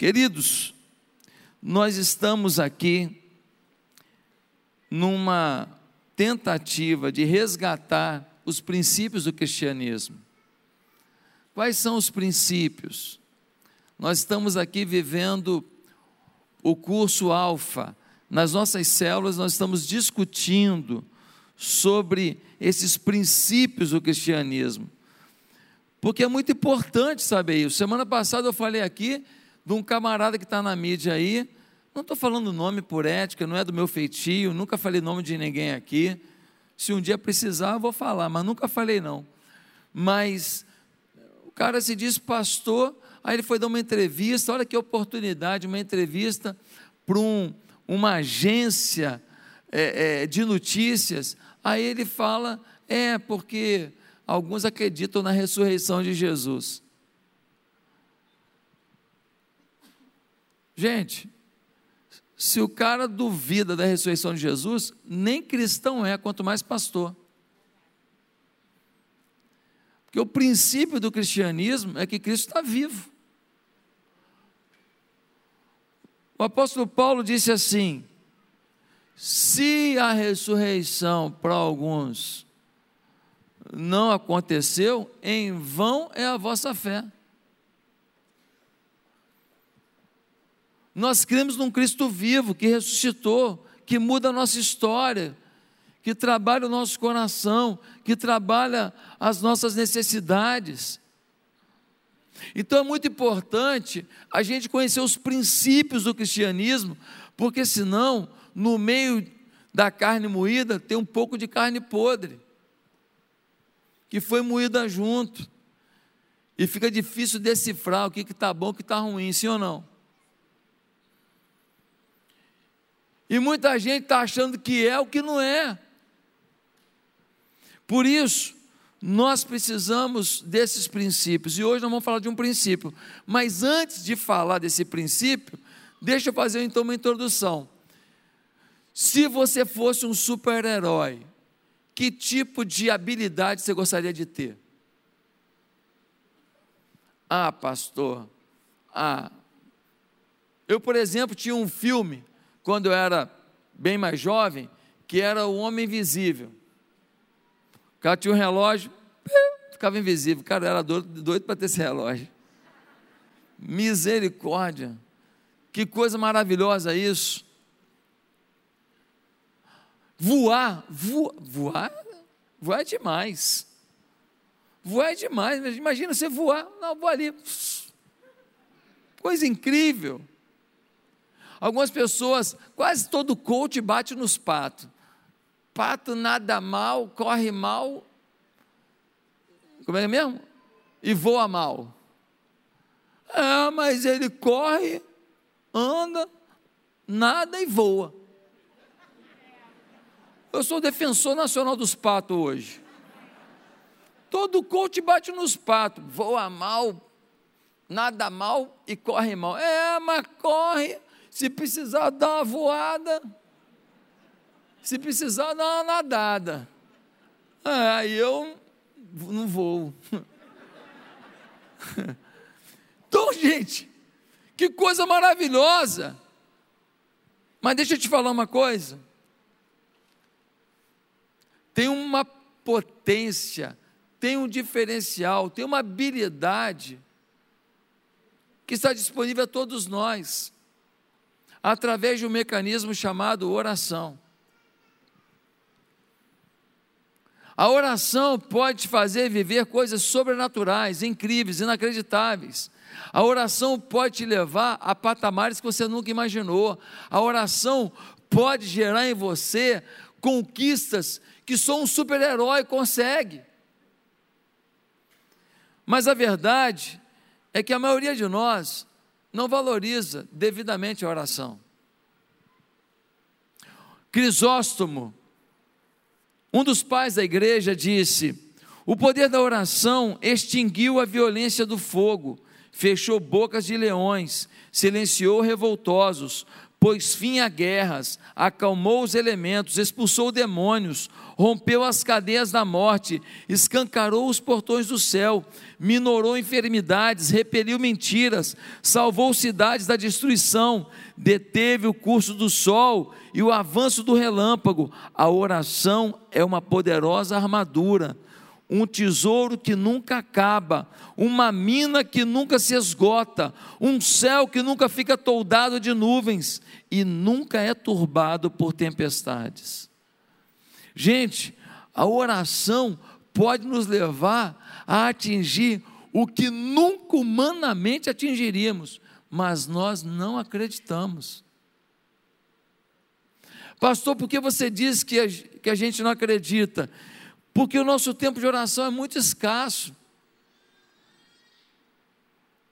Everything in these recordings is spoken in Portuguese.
Queridos, nós estamos aqui numa tentativa de resgatar os princípios do cristianismo. Quais são os princípios? Nós estamos aqui vivendo o curso Alfa. Nas nossas células, nós estamos discutindo sobre esses princípios do cristianismo. Porque é muito importante saber isso. Semana passada eu falei aqui de um camarada que está na mídia aí. Não estou falando nome por ética, não é do meu feitio, nunca falei nome de ninguém aqui. Se um dia precisar, eu vou falar, mas nunca falei não. Mas o cara se diz pastor, aí ele foi dar uma entrevista, olha que oportunidade, uma entrevista para um, uma agência é, é, de notícias. Aí ele fala, é porque alguns acreditam na ressurreição de Jesus. Gente, se o cara duvida da ressurreição de Jesus, nem cristão é, quanto mais pastor. Porque o princípio do cristianismo é que Cristo está vivo. O apóstolo Paulo disse assim: se a ressurreição para alguns não aconteceu, em vão é a vossa fé. Nós cremos num Cristo vivo que ressuscitou, que muda a nossa história, que trabalha o nosso coração, que trabalha as nossas necessidades. Então é muito importante a gente conhecer os princípios do cristianismo, porque senão, no meio da carne moída, tem um pouco de carne podre, que foi moída junto, e fica difícil decifrar o que está bom o que está ruim, sim ou não? E muita gente está achando que é o que não é. Por isso, nós precisamos desses princípios. E hoje nós vamos falar de um princípio. Mas antes de falar desse princípio, deixa eu fazer então uma introdução. Se você fosse um super-herói, que tipo de habilidade você gostaria de ter? Ah, pastor. Ah. Eu, por exemplo, tinha um filme quando eu era bem mais jovem, que era o homem invisível. O cara tinha um relógio, ficava invisível. Cara era doido, doido para ter esse relógio. Misericórdia. Que coisa maravilhosa isso. Voar, voar, voar, voar é demais. Voar é demais. Imagina você voar, não, vou ali. Coisa incrível. Algumas pessoas, quase todo coach bate nos patos. Pato nada mal, corre mal. Como é mesmo? E voa mal. Ah, mas ele corre, anda, nada e voa. Eu sou defensor nacional dos patos hoje. Todo coach bate nos patos, voa mal, nada mal e corre mal. É, mas corre, se precisar dar uma voada, se precisar dar uma nadada. Aí eu não vou. Então, gente, que coisa maravilhosa. Mas deixa eu te falar uma coisa. Tem uma potência, tem um diferencial, tem uma habilidade que está disponível a todos nós através de um mecanismo chamado oração. A oração pode te fazer viver coisas sobrenaturais, incríveis, inacreditáveis. A oração pode te levar a patamares que você nunca imaginou. A oração pode gerar em você conquistas que só um super-herói consegue. Mas a verdade é que a maioria de nós não valoriza devidamente a oração. Crisóstomo, um dos pais da igreja, disse: O poder da oração extinguiu a violência do fogo, fechou bocas de leões, silenciou revoltosos, pôs fim a guerras, acalmou os elementos, expulsou demônios, rompeu as cadeias da morte, escancarou os portões do céu, minorou enfermidades, repeliu mentiras, salvou cidades da destruição, deteve o curso do sol e o avanço do relâmpago. A oração é uma poderosa armadura um tesouro que nunca acaba, uma mina que nunca se esgota, um céu que nunca fica toldado de nuvens e nunca é turbado por tempestades. Gente, a oração pode nos levar a atingir o que nunca humanamente atingiríamos, mas nós não acreditamos. Pastor, por que você diz que a, que a gente não acredita? Porque o nosso tempo de oração é muito escasso.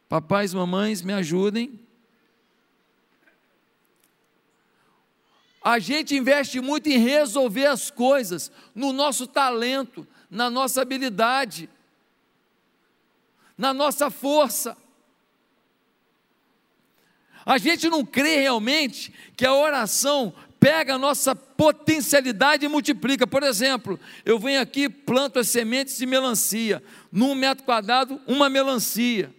Papais, mamães, me ajudem. A gente investe muito em resolver as coisas, no nosso talento, na nossa habilidade, na nossa força. A gente não crê realmente que a oração pega a nossa potencialidade e multiplica. Por exemplo, eu venho aqui, planto as sementes de melancia, num metro quadrado, uma melancia.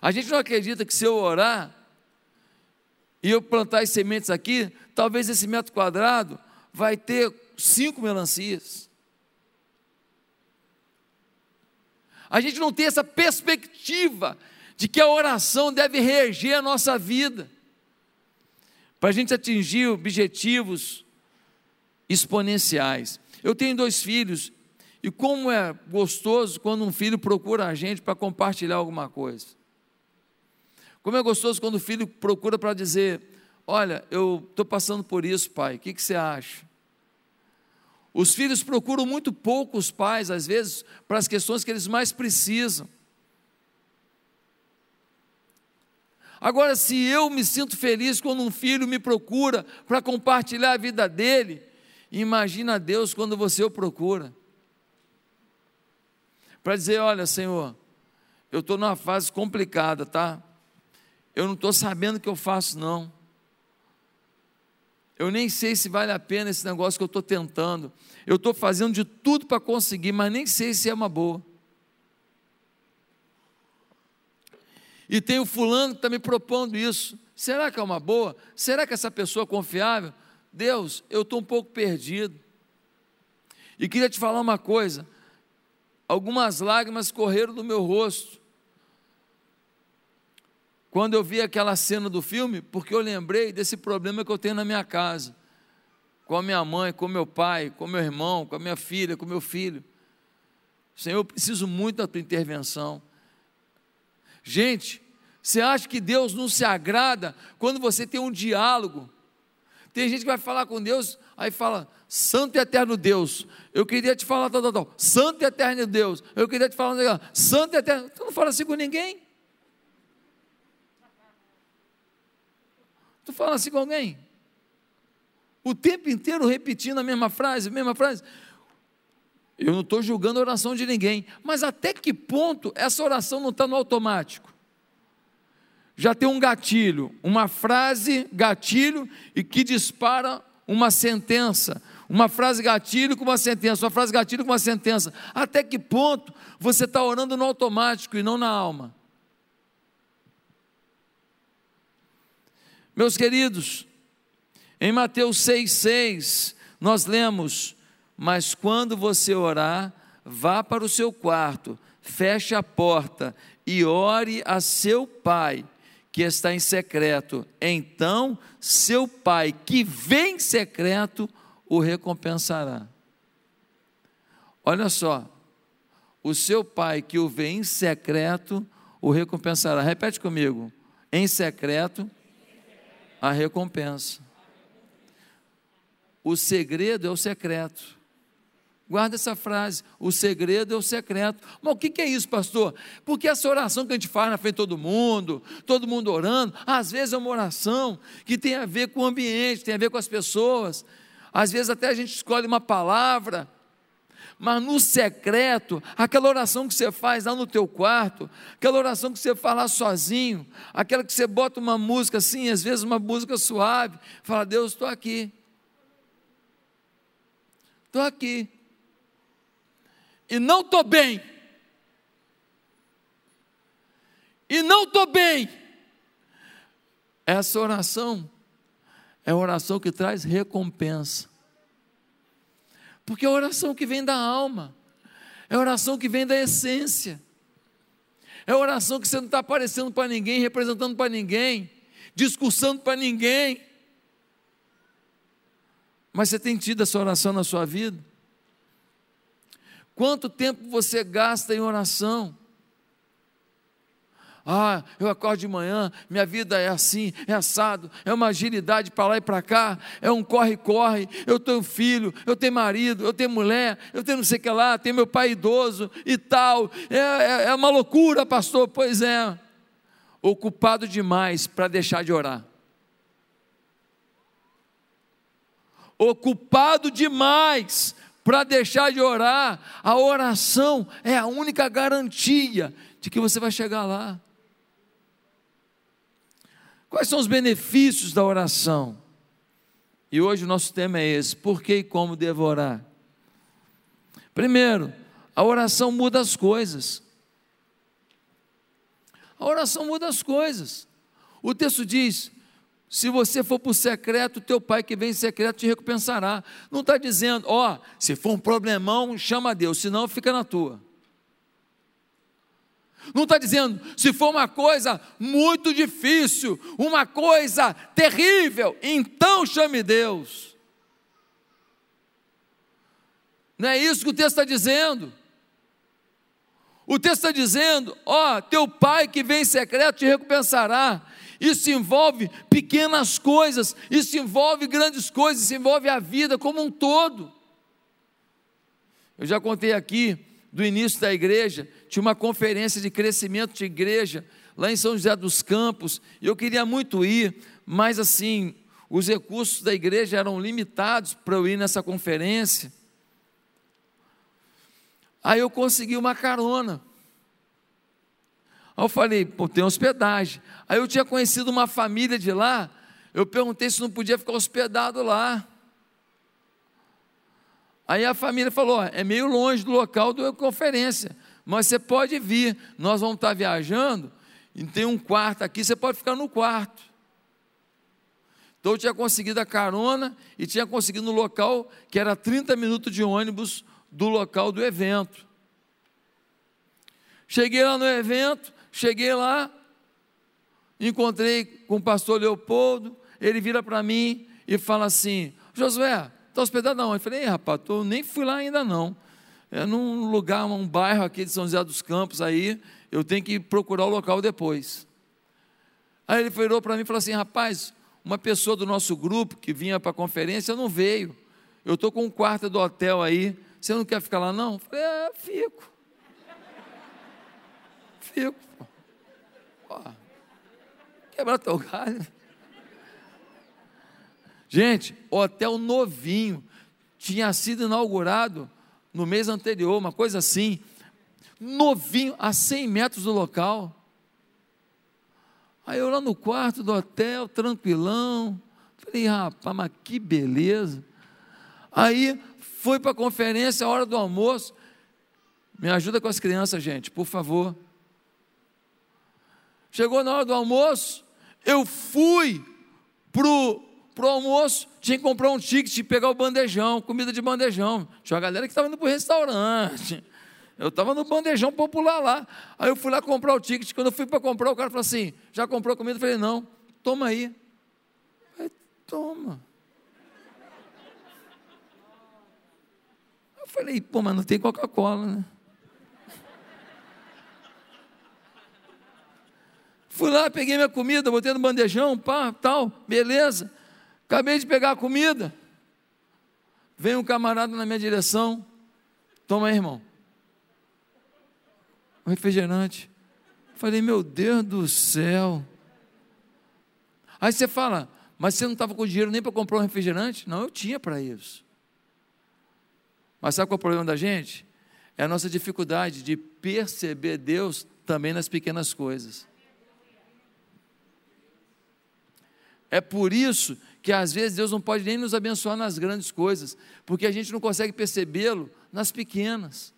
A gente não acredita que se eu orar e eu plantar as sementes aqui, talvez esse metro quadrado vai ter cinco melancias. A gente não tem essa perspectiva de que a oração deve reger a nossa vida para a gente atingir objetivos exponenciais. Eu tenho dois filhos, e como é gostoso quando um filho procura a gente para compartilhar alguma coisa. Como é gostoso quando o filho procura para dizer: Olha, eu estou passando por isso, pai, o que, que você acha? Os filhos procuram muito pouco os pais, às vezes, para as questões que eles mais precisam. Agora, se eu me sinto feliz quando um filho me procura para compartilhar a vida dele, imagina Deus quando você o procura. Para dizer: Olha, Senhor, eu estou numa fase complicada, tá? Eu não estou sabendo o que eu faço, não. Eu nem sei se vale a pena esse negócio que eu estou tentando. Eu estou fazendo de tudo para conseguir, mas nem sei se é uma boa. E tem o fulano que está me propondo isso. Será que é uma boa? Será que essa pessoa é confiável? Deus, eu estou um pouco perdido. E queria te falar uma coisa: algumas lágrimas correram do meu rosto. Quando eu vi aquela cena do filme, porque eu lembrei desse problema que eu tenho na minha casa, com a minha mãe, com meu pai, com meu irmão, com a minha filha, com meu filho. Senhor, eu preciso muito da tua intervenção. Gente, você acha que Deus não se agrada quando você tem um diálogo? Tem gente que vai falar com Deus, aí fala, Santo e Eterno Deus, eu queria te falar tal, tal, tal. Santo e Eterno Deus, eu queria te falar, Santo e Eterno, tu não fala assim com ninguém? Tu fala assim com alguém? O tempo inteiro repetindo a mesma frase, a mesma frase. Eu não estou julgando a oração de ninguém, mas até que ponto essa oração não está no automático? Já tem um gatilho, uma frase gatilho e que dispara uma sentença, uma frase gatilho com uma sentença, uma frase gatilho com uma sentença. Até que ponto você está orando no automático e não na alma? Meus queridos, em Mateus 6,6, nós lemos mas quando você orar, vá para o seu quarto, feche a porta e ore a seu pai, que está em secreto. Então, seu pai, que vem em secreto, o recompensará. Olha só, o seu pai que o vê em secreto, o recompensará. Repete comigo: em secreto, a recompensa. O segredo é o secreto. Guarda essa frase, o segredo é o secreto. Mas o que é isso, pastor? Porque essa oração que a gente faz na frente de todo mundo, todo mundo orando, às vezes é uma oração que tem a ver com o ambiente, tem a ver com as pessoas. Às vezes até a gente escolhe uma palavra, Mas no secreto, aquela oração que você faz lá no teu quarto, aquela oração que você faz lá sozinho, aquela que você bota uma música assim, às vezes uma música suave, fala: Deus, estou aqui. Estou aqui. E não estou bem. E não estou bem. Essa oração é a oração que traz recompensa. Porque é a oração que vem da alma, é a oração que vem da essência, é a oração que você não está aparecendo para ninguém, representando para ninguém, discursando para ninguém. Mas você tem tido essa oração na sua vida? Quanto tempo você gasta em oração? Ah, eu acordo de manhã, minha vida é assim, é assado, é uma agilidade para lá e para cá, é um corre-corre. Eu tenho filho, eu tenho marido, eu tenho mulher, eu tenho não sei o que lá, tenho meu pai idoso e tal. É, é, é uma loucura, pastor. Pois é, ocupado demais para deixar de orar. Ocupado demais para deixar de orar. A oração é a única garantia de que você vai chegar lá. Quais são os benefícios da oração? E hoje o nosso tema é esse: por que e como devorar? Primeiro, a oração muda as coisas. A oração muda as coisas. O texto diz: se você for para o secreto, teu pai que vem em secreto te recompensará. Não está dizendo, ó, se for um problemão, chama a Deus, senão fica na tua. Não está dizendo, se for uma coisa muito difícil, uma coisa terrível, então chame Deus. Não é isso que o texto está dizendo. O texto está dizendo: ó, teu pai que vem em secreto te recompensará. Isso envolve pequenas coisas, isso envolve grandes coisas, isso envolve a vida como um todo. Eu já contei aqui do início da igreja, tinha uma conferência de crescimento de igreja lá em São José dos Campos, e eu queria muito ir, mas assim, os recursos da igreja eram limitados para eu ir nessa conferência. Aí eu consegui uma carona. Aí eu falei, pô, tem hospedagem. Aí eu tinha conhecido uma família de lá, eu perguntei se não podia ficar hospedado lá. Aí a família falou: é meio longe do local da conferência, mas você pode vir, nós vamos estar viajando, e tem um quarto aqui, você pode ficar no quarto. Então eu tinha conseguido a carona e tinha conseguido no local que era 30 minutos de ônibus do local do evento. Cheguei lá no evento, cheguei lá, encontrei com o pastor Leopoldo, ele vira para mim e fala assim: Josué, Está hospedado não? Eu falei, rapaz, tô, nem fui lá ainda não. É num lugar, um bairro aqui de São José dos Campos aí, eu tenho que procurar o local depois. Aí ele virou para mim e falou assim, rapaz, uma pessoa do nosso grupo que vinha para a conferência não veio. Eu estou com um quarto do hotel aí, você não quer ficar lá não? Eu falei, é, fico. Fico. Pô. Quebrar teu galho. Gente, hotel novinho, tinha sido inaugurado no mês anterior, uma coisa assim, novinho, a 100 metros do local. Aí eu lá no quarto do hotel, tranquilão, falei, rapaz, mas que beleza. Aí fui para a conferência, a hora do almoço. Me ajuda com as crianças, gente, por favor. Chegou na hora do almoço, eu fui para o para o almoço, tinha que comprar um ticket pegar o bandejão, comida de bandejão. Tinha uma galera que estava indo para o restaurante. Eu estava no bandejão popular lá. Aí eu fui lá comprar o ticket. Quando eu fui para comprar, o cara falou assim: já comprou comida? Eu falei: não, toma aí. Eu falei, toma. Eu falei: pô, mas não tem Coca-Cola, né? Fui lá, peguei minha comida, botei no bandejão, pá, tal, beleza. Acabei de pegar a comida. Vem um camarada na minha direção. Toma aí, irmão. Um refrigerante. Falei, meu Deus do céu. Aí você fala, mas você não estava com dinheiro nem para comprar um refrigerante? Não, eu tinha para isso. Mas sabe qual é o problema da gente? É a nossa dificuldade de perceber Deus também nas pequenas coisas. É por isso que às vezes Deus não pode nem nos abençoar nas grandes coisas, porque a gente não consegue percebê-lo nas pequenas.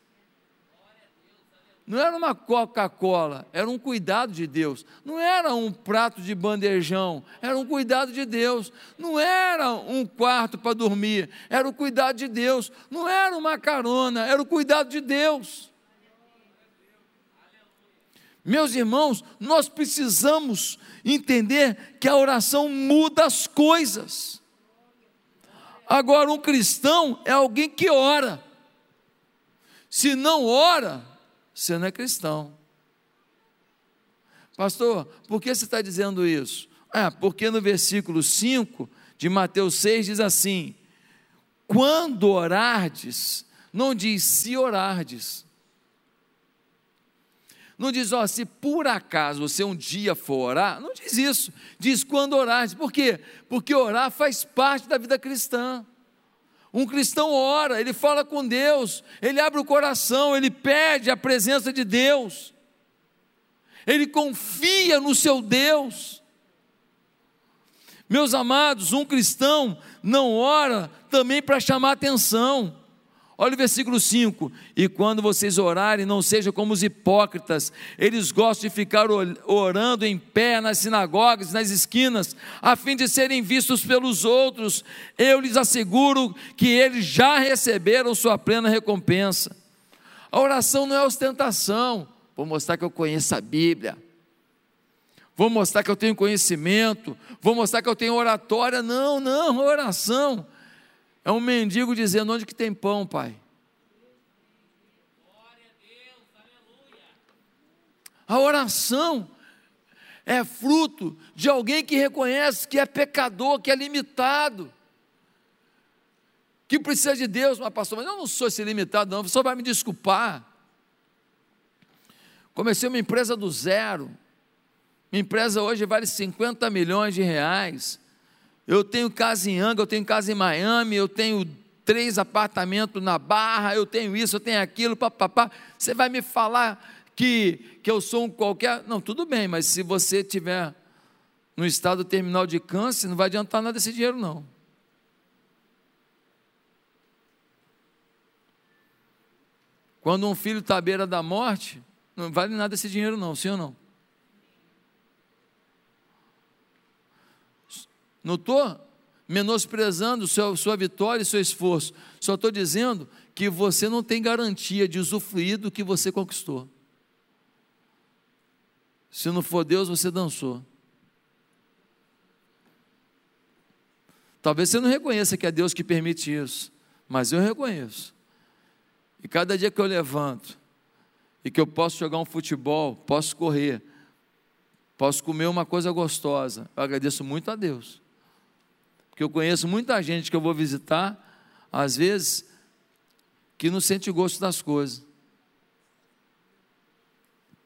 Não era uma Coca-Cola, era um cuidado de Deus. Não era um prato de bandejão, era um cuidado de Deus. Não era um quarto para dormir, era o cuidado de Deus. Não era uma carona, era o cuidado de Deus. Meus irmãos, nós precisamos entender que a oração muda as coisas. Agora, um cristão é alguém que ora. Se não ora, você não é cristão. Pastor, por que você está dizendo isso? Ah, porque no versículo 5 de Mateus 6 diz assim: quando orardes, não diz se orardes. Não diz, ó, se por acaso você um dia for orar, não diz isso. Diz quando orardes. Por quê? Porque orar faz parte da vida cristã. Um cristão ora, ele fala com Deus, ele abre o coração, ele pede a presença de Deus, ele confia no seu Deus. Meus amados, um cristão não ora também para chamar atenção. Olha o versículo 5: E quando vocês orarem, não sejam como os hipócritas, eles gostam de ficar orando em pé nas sinagogas, nas esquinas, a fim de serem vistos pelos outros. Eu lhes asseguro que eles já receberam sua plena recompensa. A oração não é ostentação, vou mostrar que eu conheço a Bíblia, vou mostrar que eu tenho conhecimento, vou mostrar que eu tenho oratória. Não, não, oração é um mendigo dizendo: onde que tem pão, pai? A oração é fruto de alguém que reconhece que é pecador, que é limitado, que precisa de Deus, mas pastor, mas eu não sou esse limitado, não, só vai me desculpar. Comecei uma empresa do zero, minha empresa hoje vale 50 milhões de reais. Eu tenho casa em Anga, eu tenho casa em Miami, eu tenho três apartamentos na Barra, eu tenho isso, eu tenho aquilo, papapá. Você vai me falar que, que eu sou um qualquer. Não, tudo bem, mas se você tiver no estado terminal de câncer, não vai adiantar nada esse dinheiro, não. Quando um filho está à beira da morte, não vale nada esse dinheiro, não, sim ou não? Não estou menosprezando sua, sua vitória e seu esforço. Só estou dizendo que você não tem garantia de usufruir do que você conquistou. Se não for Deus, você dançou. Talvez você não reconheça que é Deus que permite isso, mas eu reconheço. E cada dia que eu levanto, e que eu posso jogar um futebol, posso correr, posso comer uma coisa gostosa, eu agradeço muito a Deus. Porque eu conheço muita gente que eu vou visitar, às vezes, que não sente gosto das coisas.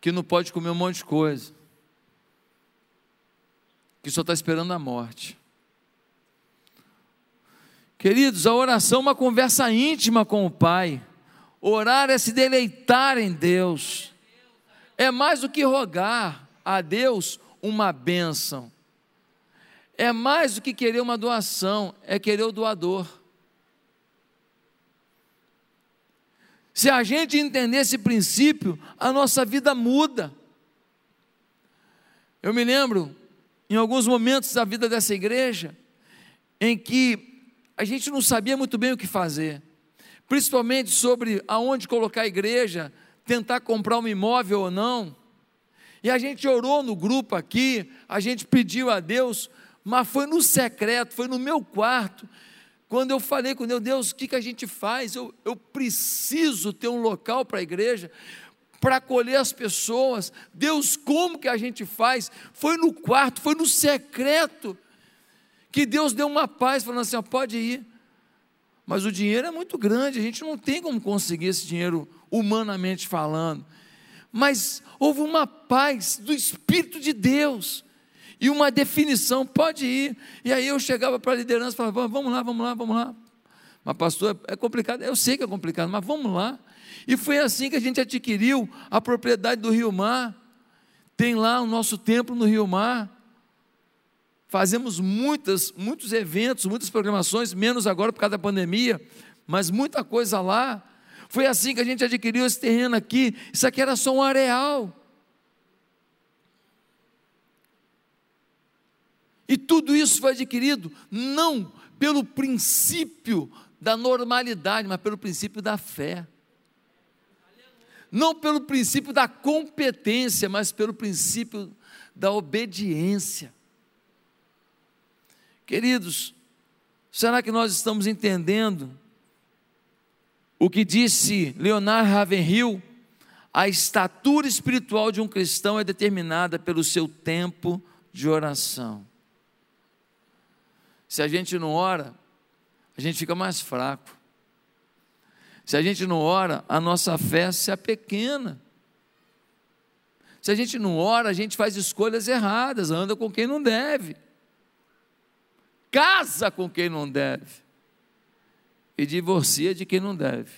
Que não pode comer um monte de coisa. Que só está esperando a morte. Queridos, a oração é uma conversa íntima com o Pai. Orar é se deleitar em Deus. É mais do que rogar a Deus uma bênção é mais do que querer uma doação, é querer o doador. Se a gente entender esse princípio, a nossa vida muda. Eu me lembro, em alguns momentos da vida dessa igreja, em que a gente não sabia muito bem o que fazer, principalmente sobre aonde colocar a igreja, tentar comprar um imóvel ou não. E a gente orou no grupo aqui, a gente pediu a Deus mas foi no secreto, foi no meu quarto, quando eu falei com Deus, Deus, o que, que a gente faz? Eu, eu preciso ter um local para a igreja, para acolher as pessoas. Deus, como que a gente faz? Foi no quarto, foi no secreto, que Deus deu uma paz, falando assim: ó, pode ir. Mas o dinheiro é muito grande, a gente não tem como conseguir esse dinheiro humanamente falando. Mas houve uma paz do Espírito de Deus e uma definição, pode ir. E aí eu chegava para a liderança e falava, vamos lá, vamos lá, vamos lá. Mas, pastor, é complicado. Eu sei que é complicado, mas vamos lá. E foi assim que a gente adquiriu a propriedade do Rio Mar. Tem lá o nosso templo no Rio Mar. Fazemos muitas, muitos eventos, muitas programações, menos agora por causa da pandemia, mas muita coisa lá. Foi assim que a gente adquiriu esse terreno aqui. Isso aqui era só um areal. E tudo isso foi adquirido não pelo princípio da normalidade, mas pelo princípio da fé. Não pelo princípio da competência, mas pelo princípio da obediência. Queridos, será que nós estamos entendendo o que disse Leonard Ravenhill? A estatura espiritual de um cristão é determinada pelo seu tempo de oração. Se a gente não ora, a gente fica mais fraco. Se a gente não ora, a nossa fé se apequena. Se a gente não ora, a gente faz escolhas erradas, anda com quem não deve, casa com quem não deve e divorcia de quem não deve.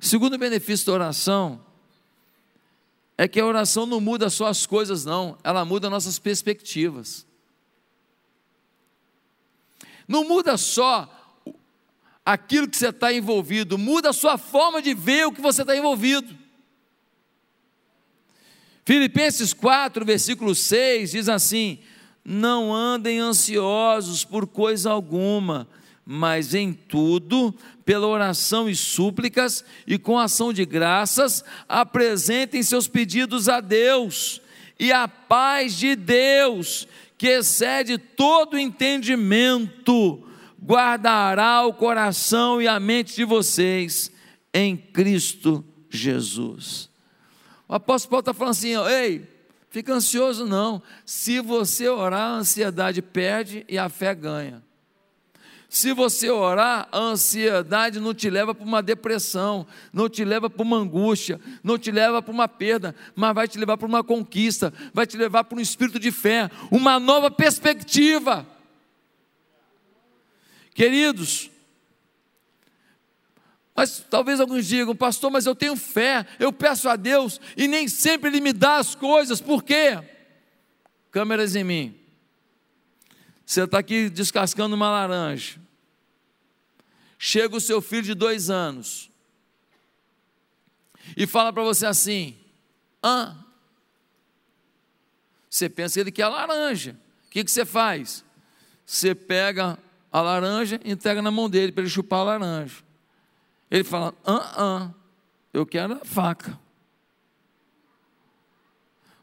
Segundo benefício da oração é que a oração não muda só as coisas, não, ela muda nossas perspectivas. Não muda só aquilo que você está envolvido, muda a sua forma de ver o que você está envolvido. Filipenses 4, versículo 6 diz assim: Não andem ansiosos por coisa alguma, mas em tudo, pela oração e súplicas e com ação de graças, apresentem seus pedidos a Deus, e a paz de Deus, que excede todo entendimento, guardará o coração e a mente de vocês em Cristo Jesus. O apóstolo Paulo está falando assim: ei, fica ansioso não, se você orar, a ansiedade perde e a fé ganha. Se você orar, a ansiedade não te leva para uma depressão, não te leva para uma angústia, não te leva para uma perda, mas vai te levar para uma conquista, vai te levar para um espírito de fé, uma nova perspectiva. Queridos, mas talvez alguns digam, pastor, mas eu tenho fé, eu peço a Deus e nem sempre Ele me dá as coisas, por quê? Câmeras em mim. Você está aqui descascando uma laranja. Chega o seu filho de dois anos e fala para você assim: ah, você pensa que ele quer laranja. O que, que você faz? Você pega a laranja e entrega na mão dele para ele chupar a laranja. Ele fala: ah, ah, eu quero a faca.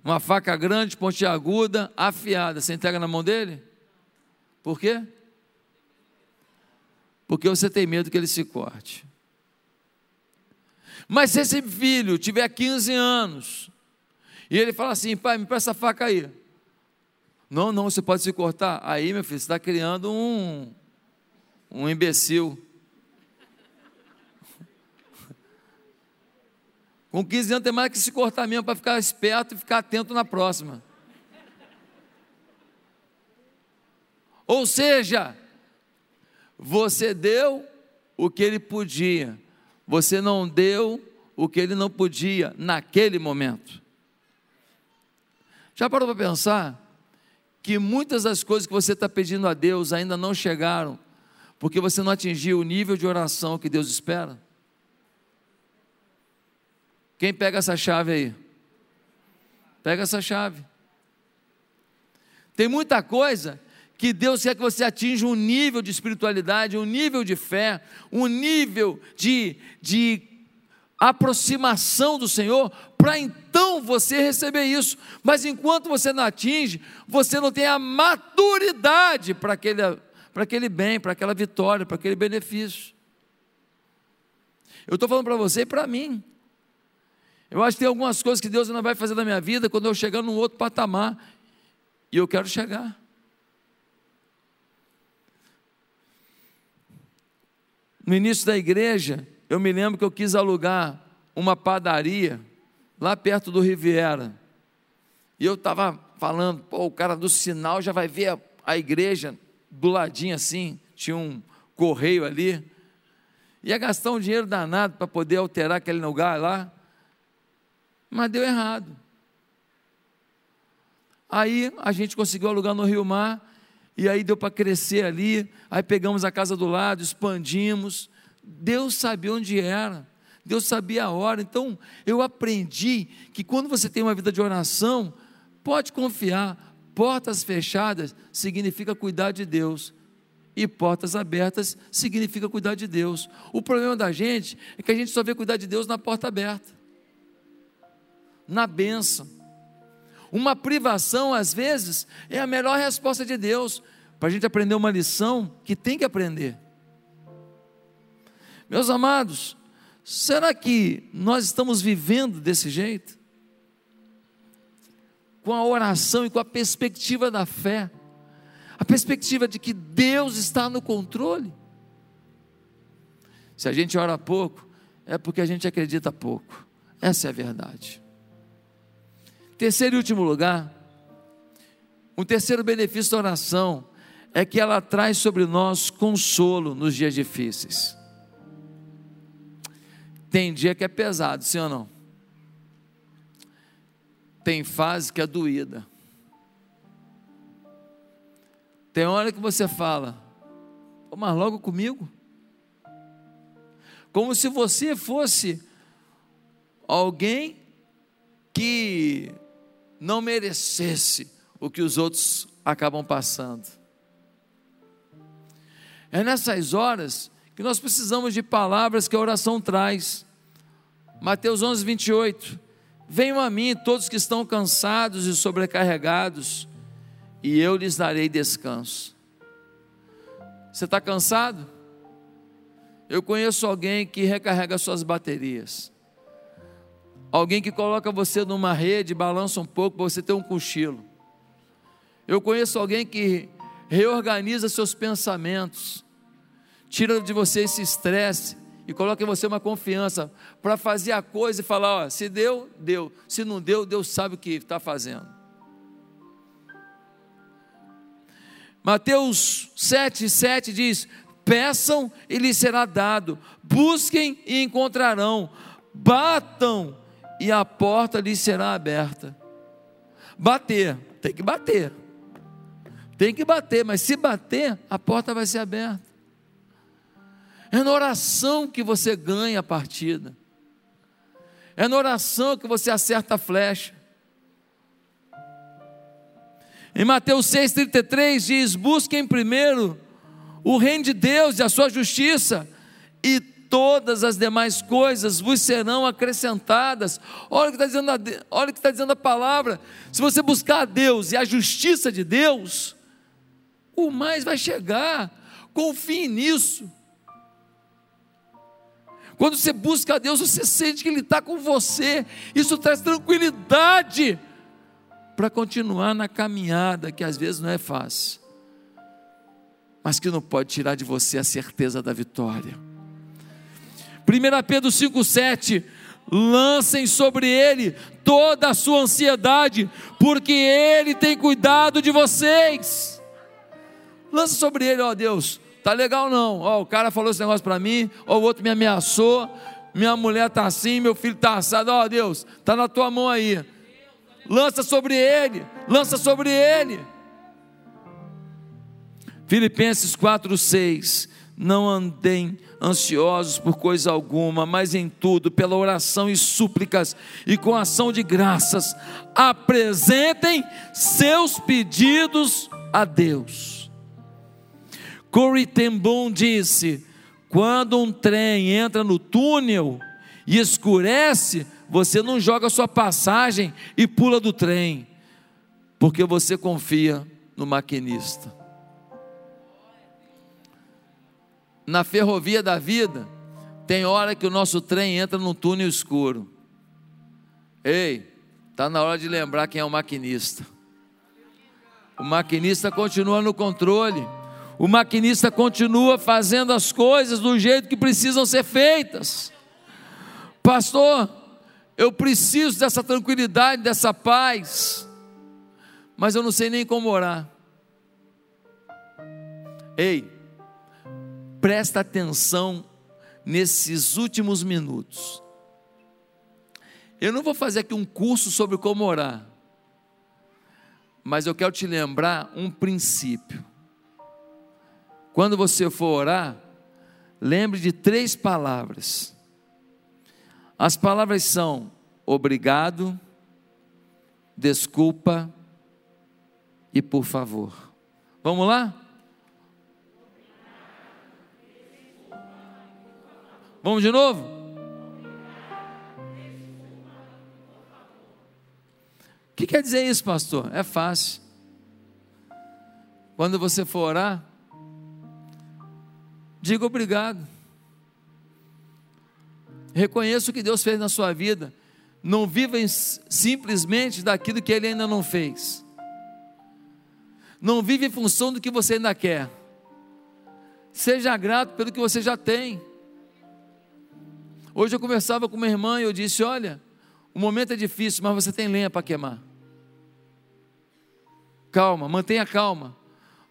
Uma faca grande, pontiaguda, afiada. Você entrega na mão dele? Por quê? Porque você tem medo que ele se corte. Mas se esse filho tiver 15 anos e ele fala assim, pai, me presta a faca aí. Não, não, você pode se cortar. Aí, meu filho, você está criando um, um imbecil. Com 15 anos tem mais que se cortar mesmo para ficar esperto e ficar atento na próxima. Ou seja, você deu o que ele podia, você não deu o que ele não podia naquele momento. Já parou para pensar que muitas das coisas que você está pedindo a Deus ainda não chegaram, porque você não atingiu o nível de oração que Deus espera? Quem pega essa chave aí? Pega essa chave. Tem muita coisa que Deus quer que você atinja um nível de espiritualidade, um nível de fé, um nível de, de aproximação do Senhor, para então você receber isso. Mas enquanto você não atinge, você não tem a maturidade para aquele, para aquele bem, para aquela vitória, para aquele benefício. Eu estou falando para você e para mim. Eu acho que tem algumas coisas que Deus ainda vai fazer na minha vida quando eu chegar num outro patamar. E eu quero chegar. No início da igreja, eu me lembro que eu quis alugar uma padaria lá perto do Riviera. E eu estava falando, pô, o cara do sinal já vai ver a, a igreja do ladinho assim, tinha um correio ali. Ia gastar um dinheiro danado para poder alterar aquele lugar lá. Mas deu errado. Aí a gente conseguiu alugar no Rio Mar, e aí deu para crescer ali. Aí pegamos a casa do lado, expandimos. Deus sabia onde era, Deus sabia a hora. Então eu aprendi que quando você tem uma vida de oração, pode confiar, portas fechadas significa cuidar de Deus. E portas abertas significa cuidar de Deus. O problema da gente é que a gente só vê cuidar de Deus na porta aberta, na bênção. Uma privação, às vezes, é a melhor resposta de Deus para a gente aprender uma lição que tem que aprender. Meus amados, será que nós estamos vivendo desse jeito? Com a oração e com a perspectiva da fé, a perspectiva de que Deus está no controle. Se a gente ora pouco, é porque a gente acredita pouco, essa é a verdade. Terceiro e último lugar, um terceiro benefício da oração é que ela traz sobre nós consolo nos dias difíceis. Tem dia que é pesado, sim ou não? Tem fase que é doída. Tem hora que você fala, mas logo comigo? Como se você fosse alguém que não merecesse o que os outros acabam passando. É nessas horas que nós precisamos de palavras que a oração traz. Mateus 11, 28. Venham a mim todos que estão cansados e sobrecarregados, e eu lhes darei descanso. Você está cansado? Eu conheço alguém que recarrega suas baterias. Alguém que coloca você numa rede, balança um pouco para você ter um cochilo. Eu conheço alguém que reorganiza seus pensamentos, tira de você esse estresse e coloca em você uma confiança para fazer a coisa e falar: ó, se deu, deu. Se não deu, Deus sabe o que está fazendo. Mateus 7, 7 diz: Peçam e lhes será dado, busquem e encontrarão, batam e a porta lhe será aberta. Bater, tem que bater. Tem que bater, mas se bater, a porta vai ser aberta. É na oração que você ganha a partida. É na oração que você acerta a flecha. Em Mateus 6,33 diz: Busquem primeiro o reino de Deus e a sua justiça, e todas as demais coisas vos serão acrescentadas. Olha o que está dizendo, a, olha o que está dizendo a palavra. Se você buscar a Deus e a justiça de Deus, o mais vai chegar. Confie nisso. Quando você busca a Deus, você sente que Ele está com você. Isso traz tranquilidade para continuar na caminhada, que às vezes não é fácil, mas que não pode tirar de você a certeza da vitória. 1 Pedro 5,7: lancem sobre ele toda a sua ansiedade, porque ele tem cuidado de vocês. Lança sobre ele, ó Deus, tá legal não? Ó, o cara falou esse negócio para mim, ó, o outro me ameaçou, minha mulher tá assim, meu filho tá assado, ó Deus, tá na tua mão aí. Lança sobre ele, lança sobre ele. Filipenses 4:6 Não andem ansiosos por coisa alguma, mas em tudo, pela oração e súplicas e com ação de graças, apresentem seus pedidos a Deus. Corey ten disse: quando um trem entra no túnel e escurece, você não joga sua passagem e pula do trem, porque você confia no maquinista. Na ferrovia da vida, tem hora que o nosso trem entra num túnel escuro. Ei, está na hora de lembrar quem é o maquinista. O maquinista continua no controle. O maquinista continua fazendo as coisas do jeito que precisam ser feitas. Pastor, eu preciso dessa tranquilidade, dessa paz, mas eu não sei nem como orar. Ei, presta atenção nesses últimos minutos. Eu não vou fazer aqui um curso sobre como orar, mas eu quero te lembrar um princípio. Quando você for orar, lembre de três palavras. As palavras são obrigado, desculpa e por favor. Vamos lá? Vamos de novo? O que quer dizer isso, pastor? É fácil. Quando você for orar, diga obrigado. Reconheça o que Deus fez na sua vida. Não viva simplesmente daquilo que Ele ainda não fez. Não vive em função do que você ainda quer. Seja grato pelo que você já tem. Hoje eu conversava com uma irmã e eu disse: Olha, o momento é difícil, mas você tem lenha para queimar. Calma, mantenha calma.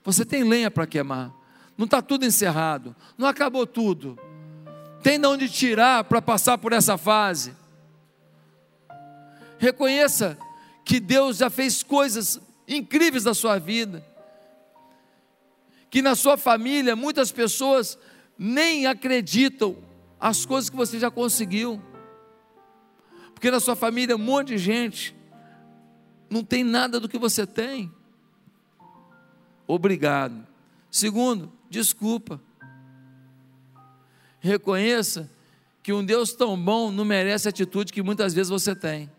Você tem lenha para queimar. Não está tudo encerrado. Não acabou tudo. Tem de onde tirar para passar por essa fase. Reconheça que Deus já fez coisas incríveis na sua vida. Que na sua família muitas pessoas nem acreditam as coisas que você já conseguiu. Porque na sua família um monte de gente não tem nada do que você tem. Obrigado. Segundo, desculpa. Reconheça que um Deus tão bom não merece a atitude que muitas vezes você tem.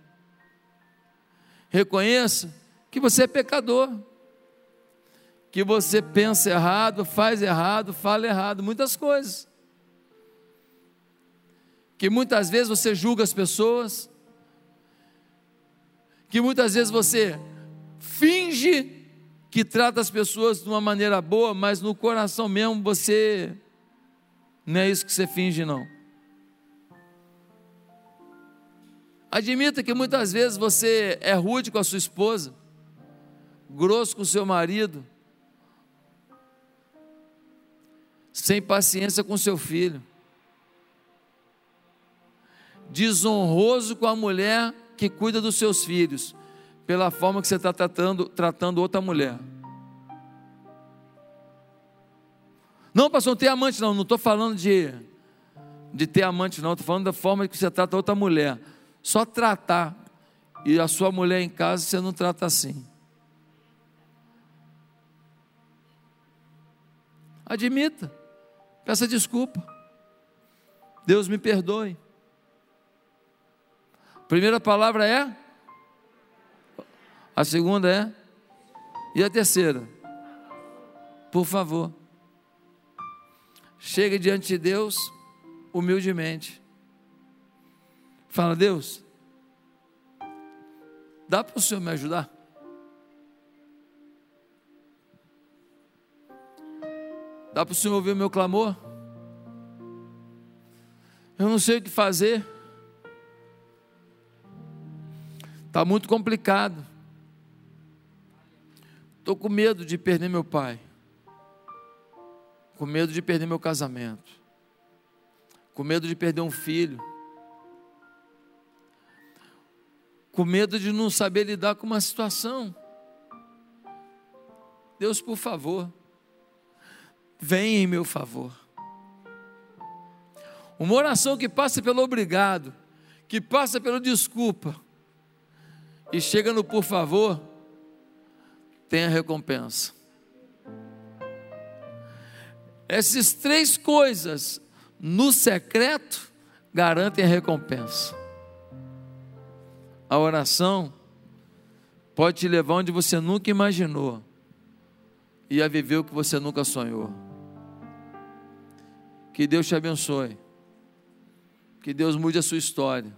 Reconheça que você é pecador. Que você pensa errado, faz errado, fala errado, muitas coisas. Que muitas vezes você julga as pessoas. Que muitas vezes você finge que trata as pessoas de uma maneira boa, mas no coração mesmo você não é isso que você finge, não. Admita que muitas vezes você é rude com a sua esposa, grosso com o seu marido, sem paciência com seu filho, desonroso com a mulher que cuida dos seus filhos, pela forma que você está tratando, tratando outra mulher. Não, pastor, não tem amante, não. Não estou falando de, de ter amante, não. Estou falando da forma que você trata outra mulher. Só tratar. E a sua mulher em casa você não trata assim. Admita. Peça desculpa. Deus me perdoe. Primeira palavra é? A segunda é? E a terceira? Por favor. Chega diante de Deus humildemente. Fala, Deus, dá para o Senhor me ajudar? Dá para o Senhor ouvir o meu clamor? Eu não sei o que fazer. Está muito complicado. Estou com medo de perder meu pai. Com medo de perder meu casamento. Com medo de perder um filho com medo de não saber lidar com uma situação. Deus, por favor, venha em meu favor. Uma oração que passa pelo obrigado, que passa pelo desculpa e chega no por favor, tem a recompensa. Essas três coisas no secreto garantem a recompensa. A oração pode te levar onde você nunca imaginou e a viver o que você nunca sonhou. Que Deus te abençoe. Que Deus mude a sua história.